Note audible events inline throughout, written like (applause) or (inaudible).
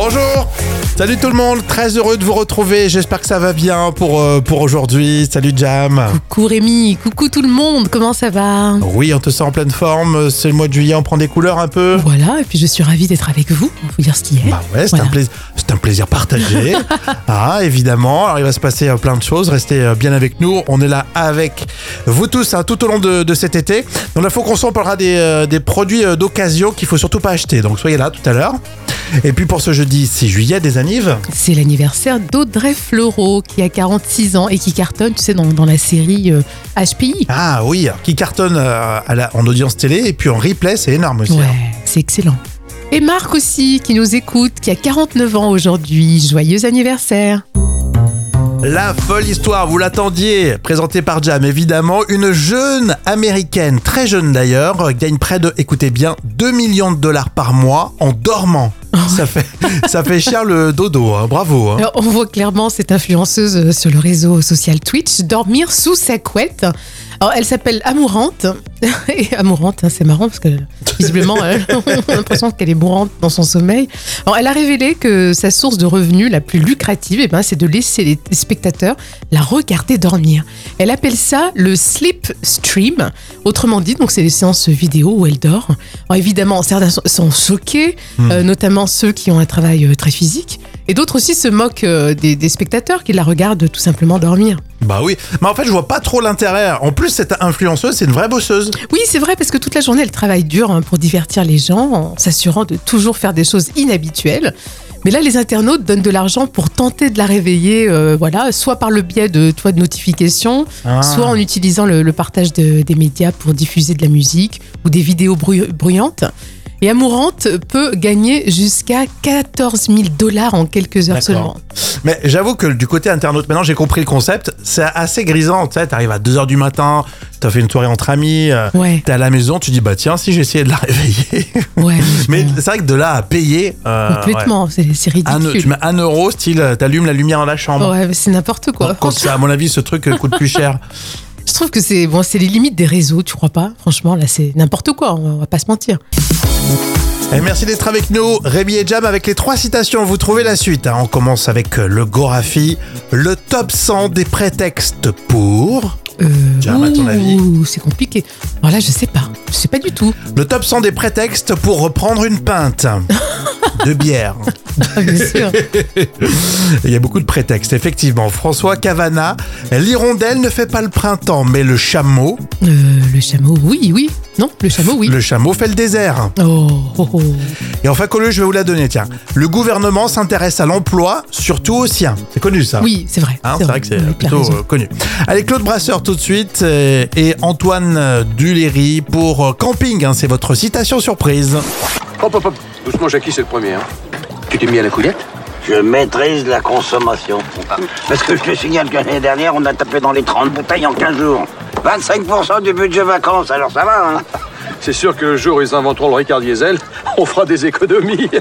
Bonjour Salut tout le monde, très heureux de vous retrouver, j'espère que ça va bien pour, euh, pour aujourd'hui. Salut Jam Coucou Rémi, coucou tout le monde, comment ça va? Oui, on te sent en pleine forme, c'est le mois de juillet, on prend des couleurs un peu Voilà, et puis je suis ravie d'être avec vous, on vous dire ce qui est. Bah ouais, c'est Voilà. un, plaisir- c'est un plaisir partagé. (laughs) ah, évidemment. Alors, il va se passer euh, plein de choses. Restez euh, bien avec nous. On est là avec vous tous hein, tout au long de, de cet été. Dans la Faux Conso, on parlera des, euh, des produits d'occasion qu'il faut surtout pas acheter. Donc, soyez là tout à l'heure. Et puis, pour ce jeudi 6 juillet, des anives. C'est l'anniversaire d'Audrey Fleurot qui a 46 ans et qui cartonne, tu sais, dans, dans la série euh, HPI. Ah oui, qui cartonne euh, à la- en audience télé. Et puis en replay, c'est énorme aussi. Ouais, hein. c'est excellent. Et Marc aussi, qui nous écoute, qui a 49 ans aujourd'hui. Joyeux anniversaire. La folle histoire, vous l'attendiez, présentée par Jam évidemment, une jeune américaine, très jeune d'ailleurs, euh, gagne près de, écoutez bien, 2 millions de dollars par mois en dormant. (laughs) Ça fait, ça fait cher le dodo, hein, bravo. hein. On voit clairement cette influenceuse euh, sur le réseau social Twitch dormir sous sa couette. Alors, elle s'appelle Amourante. (laughs) Et Amourante, hein, c'est marrant parce que visiblement, elle- (laughs) on a l'impression qu'elle est mourante dans son sommeil. Alors, elle a révélé que sa source de revenus la plus lucrative, eh ben, c'est de laisser les spectateurs la regarder dormir. Elle appelle ça le sleep stream. Autrement dit, donc c'est les séances vidéo où elle dort. Alors, évidemment, certains sont- choqués, euh, notamment ceux qui ont un travail euh, très physique. Et d'autres aussi se moquent euh, des, des spectateurs qui la regardent tout simplement dormir. Bah oui, mais en fait je vois pas trop l'intérêt. En plus cette influenceuse c'est une vraie bosseuse. Oui, c'est vrai, parce que toute la journée, elle travaille dur hein, pour divertir les gens, en s'assurant de toujours faire des choses inhabituelles. Mais là, les internautes donnent de l'argent pour tenter de la réveiller, euh, voilà, soit par le biais de, toi, de notifications, Ah. soit en utilisant le, le partage de- des médias pour diffuser de la musique ou des vidéos bruy- bruyantes. Et Amourante peut gagner jusqu'à 14 000 dollars en quelques heures seulement. Mais j'avoue que du côté internaute, maintenant j'ai compris le concept, c'est assez grisant. Tu sais, t'arrives à 2h du matin, t'as fait une soirée entre amis, euh, Ouais, t'es à la maison, tu dis bah tiens si j'essayais de la (laughs) réveiller. ouais. Mais c'est vrai que de là à payer. euh, complètement, c'est c'est ouais. Un- ridicule. tu mets un euro, style, t'allumes la lumière dans la chambre. Ouais, c'est n'importe quoi. Ça, à mon avis, ce truc coûte plus (laughs) cher. Je trouve que c'est bon, c'est les limites des réseaux, tu crois pas? Franchement, là, c'est n'importe quoi. On va pas se mentir. Et merci d'être avec nous, Rémi et Jam, avec les trois citations. Vous trouvez la suite. hein. On commence avec euh, le Gorafi, le top 100 des prétextes pour. Euh, Jam, à ton avis C'est compliqué. Alors là, je sais pas. Je sais pas du tout. Le top 100 des prétextes pour reprendre une pinte (laughs) de bière. Ah, bien sûr. (laughs) Il y a beaucoup de prétextes, effectivement. François Cavana, l'hirondelle ne fait pas le printemps, mais le chameau, Euh, le chameau, oui, oui. Non, le chameau, oui. le chameau fait le désert. Oh, oh, oh. Et enfin, Colu, je vais vous la donner, tiens. Le gouvernement s'intéresse à l'emploi, surtout aux siens. C'est connu, ça Oui, c'est vrai. Hein, c'est vrai que c'est plutôt euh, connu. Allez, Claude Brasseur tout de suite euh, et Antoine Duléry pour euh, Camping. hein, c'est votre citation surprise. Hop, hop, hop. Doucement, Jackie, c'est le premier. Hein. Tu t'es mis à la couillette? Je maîtrise la consommation. Parce que je te signale que l'année dernière, on a tapé dans les 30 bouteilles en 15 jours. 25% du budget vacances, alors ça va, hein (laughs) C'est sûr que le jour où ils inventeront le Ricard Diesel, on fera des économies. (laughs)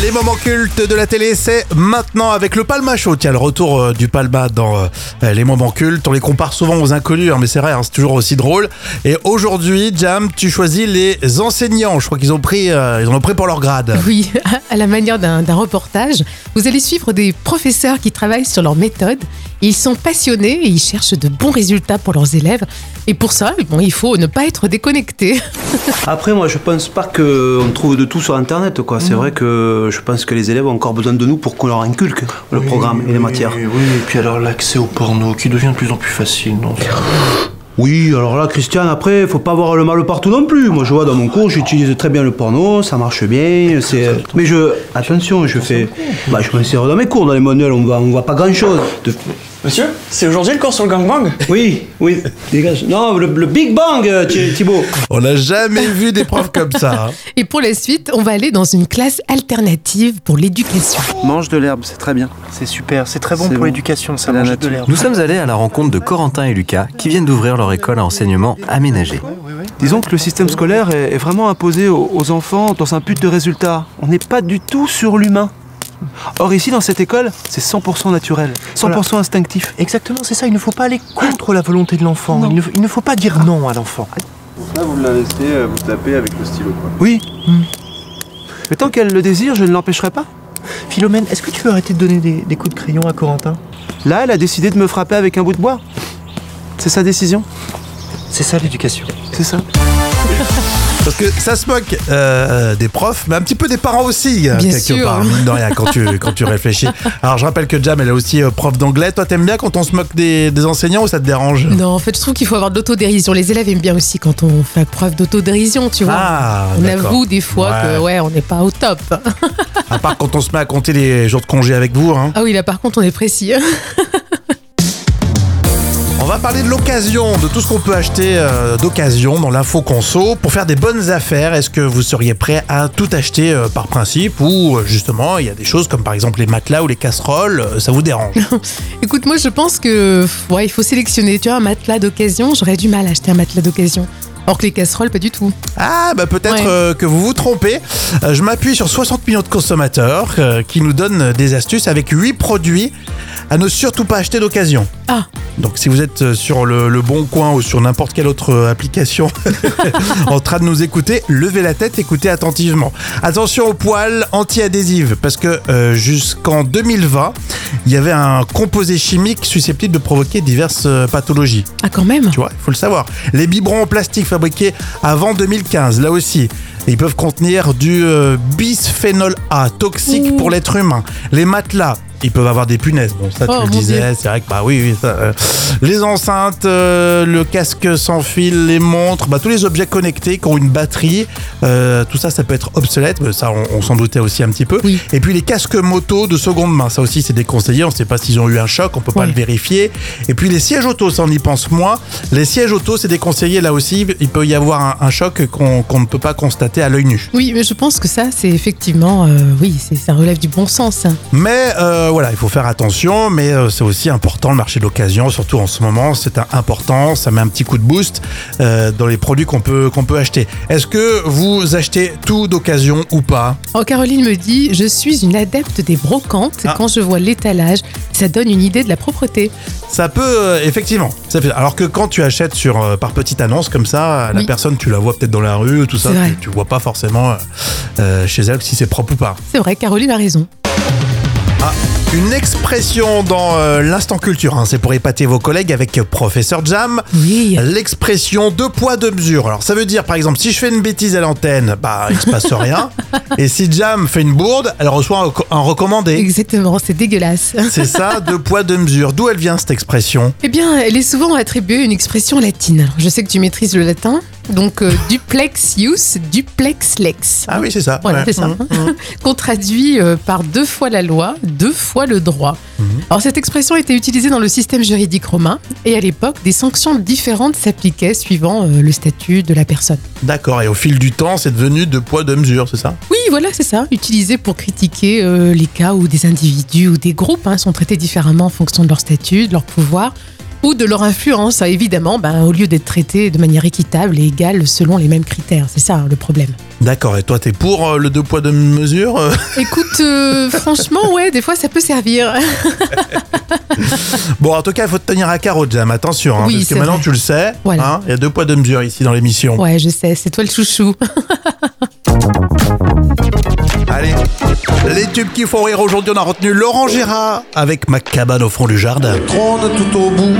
Les moments cultes de la télé, c'est maintenant avec le Palma Show. Tiens, le retour euh, du Palma dans euh, les moments cultes. On les compare souvent aux inconnus, hein, mais c'est vrai, hein, c'est toujours aussi drôle. Et aujourd'hui, Jam, tu choisis les enseignants. Je crois qu'ils ont pris, euh, ils en ont pris pour leur grade. (laughs) Oui, à la manière d'un d'un reportage, vous allez suivre des professeurs qui travaillent sur leur méthode. Ils sont passionnés et ils cherchent de bons résultats pour leurs élèves. Et pour ça, bon, il faut ne pas être déconnecté. (laughs) Après, moi, je pense pas qu'on trouve de tout sur Internet. quoi. C'est vrai que je pense que les élèves ont encore besoin de nous pour qu'on leur inculque le programme et les matières. Oui, oui, et puis alors l'accès au porno qui devient de plus en plus facile. Non? (laughs) Oui, alors là, Christian, après, faut pas avoir le mal partout non plus. Moi, je vois dans mon cours, j'utilise très bien le porno, ça marche bien. Mais je, attention, je fais, bah, je m'insère dans mes cours, dans les manuels, on voit, voit pas grand chose. Monsieur, c'est aujourd'hui le cours sur le gangbang? Oui, oui, dégage. Non, le, le Big Bang, euh, Thi- Thibaut. On n'a jamais vu des profs comme ça. hein. (laughs) Et pour la suite, on va aller dans une classe alternative pour l'éducation. Mange de l'herbe, c'est très bien. C'est super, c'est très bon pour bon. l'éducation, ça mange de nature. l'herbe. Nous sommes allés à la rencontre de Corentin et Lucas qui viennent d'ouvrir leur école à enseignement aménagé. Disons que le système scolaire est, est vraiment imposé aux, aux enfants dans un but de résultat. On n'est pas du tout sur l'humain. Or ici, dans cette école, c'est 100% naturel, 100% instinctif. Exactement, c'est ça, il ne faut pas aller contre la volonté de l'enfant. Il ne, il ne faut pas dire non à l'enfant. Là, vous l'investez, vous tapez avec le stylo. Quoi. Oui. Mais tant qu'elle le désire, je ne l'empêcherai pas. Philomène, est-ce que tu veux arrêter de donner des, des coups de crayon à Corentin? Là, elle a décidé de me frapper avec un bout de bois. C'est sa décision. C'est ça l'éducation. C'est ça. Parce que ça se moque euh, des profs, mais un petit peu des parents aussi, euh, Bien quelque sûr. part, mine de rien, quand tu, quand tu réfléchis. Alors, je rappelle que Jam, elle est aussi euh, prof d'anglais. Toi, t'aimes bien quand on se moque des, des enseignants ou ça te dérange? Non, en fait, je trouve qu'il faut avoir de l'autodérision. Les élèves aiment bien aussi quand on fait preuve d'autodérision, tu vois. Ah, on avoue des fois Ouais. que ouais, on n'est pas au top. À part quand on se met à compter les jours de congé avec vous. Hein. Ah oui, là par contre, on est précis. On va parler de l'occasion, de tout ce qu'on peut acheter euh, d'occasion dans l'info conso pour faire des bonnes affaires. Est-ce que vous seriez prêt à tout acheter euh, par principe ou euh, justement il y a des choses comme par exemple les matelas ou les casseroles, ça vous dérange? (laughs) Écoute, moi, je pense que ouais, il faut sélectionner. Tu vois, un matelas d'occasion, j'aurais du mal à acheter un matelas d'occasion. Or que les casseroles, pas du tout. Ah bah peut-être Ouais. euh, que vous vous trompez. Euh, je m'appuie sur 60 millions de consommateurs euh, qui nous donnent des astuces avec 8 produits à ne surtout pas acheter d'occasion. Ah, Donc si vous êtes sur le, le bon coin ou sur n'importe quelle autre application (laughs) en train de nous écouter, levez la tête, écoutez attentivement. Attention aux poils anti-adhésives parce que jusqu'en 2020, il y avait un composé chimique susceptible de provoquer diverses euh, pathologies. ah quand même. Tu vois, il faut le savoir. Les biberons en plastique fabriqués avant 2015, là aussi, ils peuvent contenir du euh, bisphénol A, toxique pour l'être humain. Les matelas, ils peuvent avoir des punaises. Bon, ça, tu Oh, le disais, c'est vrai que, bah oui, oui, ça, euh. Les enceintes, euh, le casque sans fil, les montres, bah, tous les objets connectés qui ont une batterie, euh, tout ça, ça peut être obsolète, mais ça, on, on s'en doutait aussi un petit peu. Oui. Et puis les casques moto de seconde main, ça aussi, c'est déconseillé. On ne sait pas s'ils ont eu un choc, on peut pas le vérifier. Et puis les sièges auto, ça on y pense moins. Les sièges auto, c'est déconseillé là aussi. Il peut y avoir un, un choc qu'on ne peut pas constater à l'œil nu. Oui, mais je pense que ça, c'est effectivement, oui, ça relève du bon sens. hein. Mais voilà, il faut faire attention, mais euh, c'est aussi important le marché de l'occasion, surtout en ce moment, c'est important, ça met un petit coup de boost euh, dans les produits qu'on peut, qu'on peut acheter. Est-ce que vous achetez tout d'occasion ou pas? Oh, Caroline me dit, je suis une adepte des brocantes. Ah. Quand je vois l'étalage, ça donne une idée de la propreté. Ça peut, euh, effectivement. Ça alors que quand tu achètes sur, par petite annonce comme ça, la personne, tu la vois peut-être dans la rue, tout ça, tu, tu vois pas forcément euh, chez elle si c'est propre ou pas. C'est vrai, Caroline a raison. Une expression dans euh, l'instant culture, hein, c'est pour épater vos collègues avec euh, Professeur Jam. Oui. L'expression deux poids deux mesures. Alors ça veut dire par exemple si je fais une bêtise à l'antenne, bah il se passe rien. (laughs) Et si Jam fait une bourde, elle reçoit un, co- un recommandé. Exactement, c'est dégueulasse. C'est ça, (laughs) deux poids deux mesures. D'où elle vient cette expression? Eh bien, elle est souvent attribuée à une expression latine. Alors, Je sais que tu maîtrises le latin, donc euh, duplex ius, duplex lex. Ah oui c'est ça. Voilà, ouais. c'est ça. Mmh, mmh. (laughs) Qu'on traduit euh, par deux fois la loi, deux fois le droit. Mhm. Alors cette expression était utilisée dans le système juridique romain et à l'époque, des sanctions différentes s'appliquaient suivant euh, le statut de la personne. D'accord. Et au fil du temps, c'est devenu deux poids deux mesures, c'est ça? Oui, voilà, c'est ça, utilisé pour critiquer euh, les cas où des individus ou des groupes hein, sont traités différemment en fonction de leur statut, de leur pouvoir ou de leur influence, Ah, évidemment, ben, au lieu d'être traités de manière équitable et égale selon les mêmes critères. C'est ça hein, le problème. D'accord. Et toi, t'es pour euh, le deux poids deux mesures euh? Écoute, euh, (laughs) franchement, ouais, des fois ça peut servir. (laughs) Bon, en tout cas, il faut te tenir à carreau, Jam. Attention, hein, Oui, parce que maintenant vrai. tu le sais. Voilà. hein, Il y a deux poids deux mesures ici dans l'émission. Ouais, je sais, c'est toi le chouchou. (laughs) Les tubes qui font rire aujourd'hui, on a retenu Laurent Gérard avec ma cabane au fond du jardin. trône tout au bout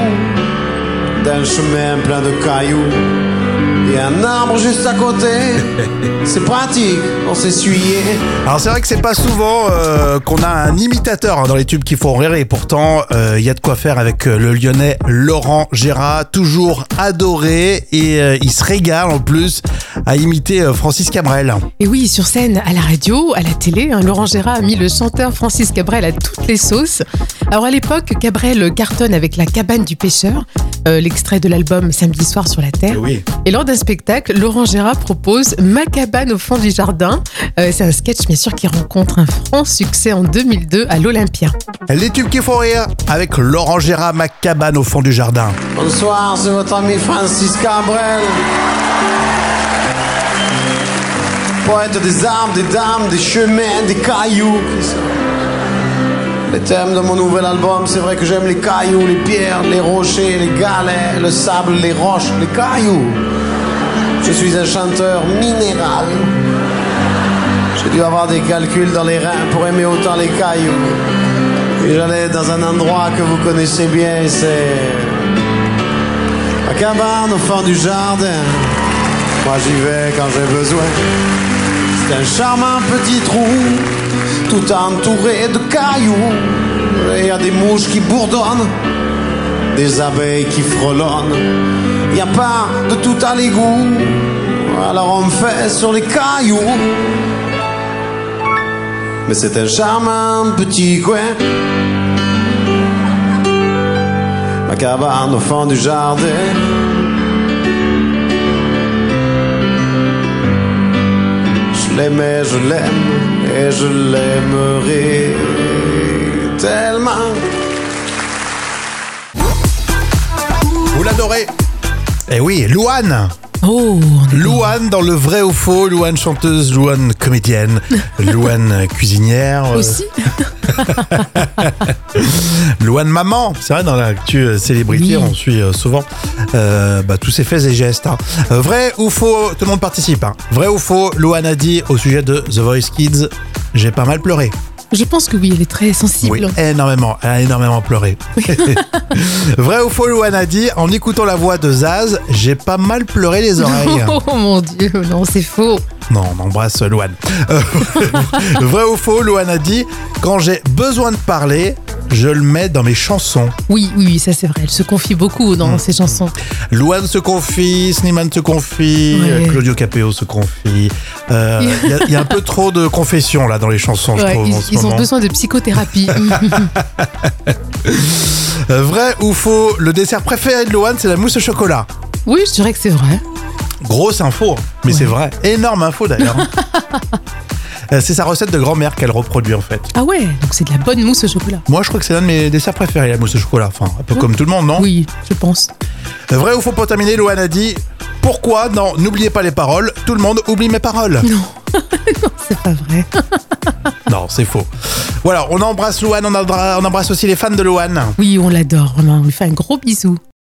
d'un chemin plein de cailloux. Et un arbre juste à côté. (laughs) C'est pratique pour s'essuyer. Alors c'est vrai que c'est pas souvent euh, qu'on a un imitateur hein, dans les tubes qui font rire et pourtant euh, il y a de quoi faire avec euh, le lyonnais Laurent Gérard, toujours adoré et euh, il se régale en plus à imiter euh, Francis Cabrel. Et oui, sur scène, à la radio, à la télé, hein, Laurent Gérard a mis le chanteur Francis Cabrel à toutes les sauces. Alors à l'époque, Cabrel cartonne avec La cabane du pêcheur, euh, l'extrait de l'album Samedi soir sur la Terre. Oui. Et lors d'un spectacle, Laurent Gérard propose Ma cabane au fond du jardin. Euh, c'est un sketch, bien sûr, qui rencontre un franc succès en 2002 à l'Olympia. Les tubes qui font rire avec Laurent Gérard, ma cabane au fond du jardin. Bonsoir, c'est votre ami Francis Cabrel. Poète des arbres, des dames, des chemins, des cailloux. Les thèmes de mon nouvel album, c'est vrai que j'aime les cailloux, les pierres, les rochers, les galets, le sable, les roches, les cailloux. Je suis un chanteur minéral. J'ai dû avoir des calculs dans les reins pour aimer autant les cailloux. Et j'allais dans un endroit que vous connaissez bien, c'est la cabane au fond du jardin. Moi j'y vais quand j'ai besoin. C'est un charmant petit trou, tout entouré de cailloux. Il y a des mouches qui bourdonnent, des abeilles qui frelonnent. Il n'y a pas de tout à l'égout, alors on fait sur les cailloux. Mais c'est un charmant petit coin. Ma cabane au fond du jardin. Je l'aimais, je l'aime et je l'aimerai tellement. Vous l'adorez Eh oui, Louane Oh, Louane dans le vrai ou faux, Louane chanteuse, Louane comédienne, (laughs) Louane cuisinière. euh, aussi (laughs) Louane maman, c'est vrai dans l'actu euh, célébrité, Oui. on suit euh, souvent euh, bah, tous ses faits et gestes. hein. Vrai ou faux, tout le monde participe. hein. Vrai ou faux, Louane a dit au sujet de The Voice Kids, j'ai pas mal pleuré. Je pense que oui, elle est très sensible. Oui, énormément, elle a énormément pleuré. (laughs) (laughs) Vrai ou faux, Louane a dit, en écoutant la voix de Zaz, j'ai pas mal pleuré les oreilles. Oh mon dieu, non, c'est faux. Non, on embrasse Louane. Euh, (laughs) vrai ou faux, Louane a dit, quand j'ai besoin de parler, je le mets dans mes chansons. Oui, oui, oui, ça c'est vrai. Elle se confie beaucoup Mm. dans ses chansons. Louane se confie, Slimane se confie, Ouais. euh, Claudio Capéo se confie. Euh, Il y a- il y, a un peu trop de confessions là dans les chansons, je trouve. ils en ce ils ont besoin de psychothérapie. (laughs) (laughs) Euh, vrai ou faux, le dessert préféré de Louane, c'est la mousse au chocolat. oui, je dirais que c'est vrai. Grosse info, mais c'est vrai. Énorme info d'ailleurs. (laughs) Euh, c'est sa recette de grand-mère qu'elle reproduit en fait. Ah ouais, donc c'est de la bonne mousse au chocolat. Moi, je crois que c'est l'un de mes desserts préférés, la mousse au chocolat. Enfin, un peu comme tout le monde, non Oui, je pense. Euh, Vrai ou faux pour terminer, Louane a dit Pourquoi Non, n'oubliez pas les paroles. Tout le monde oublie mes paroles? (laughs) Non, c'est pas vrai. (laughs) Non, c'est faux. Voilà, on embrasse Louane, on, embrasse aussi les fans de Louane. Oui, on l'adore. On lui fait un gros bisou.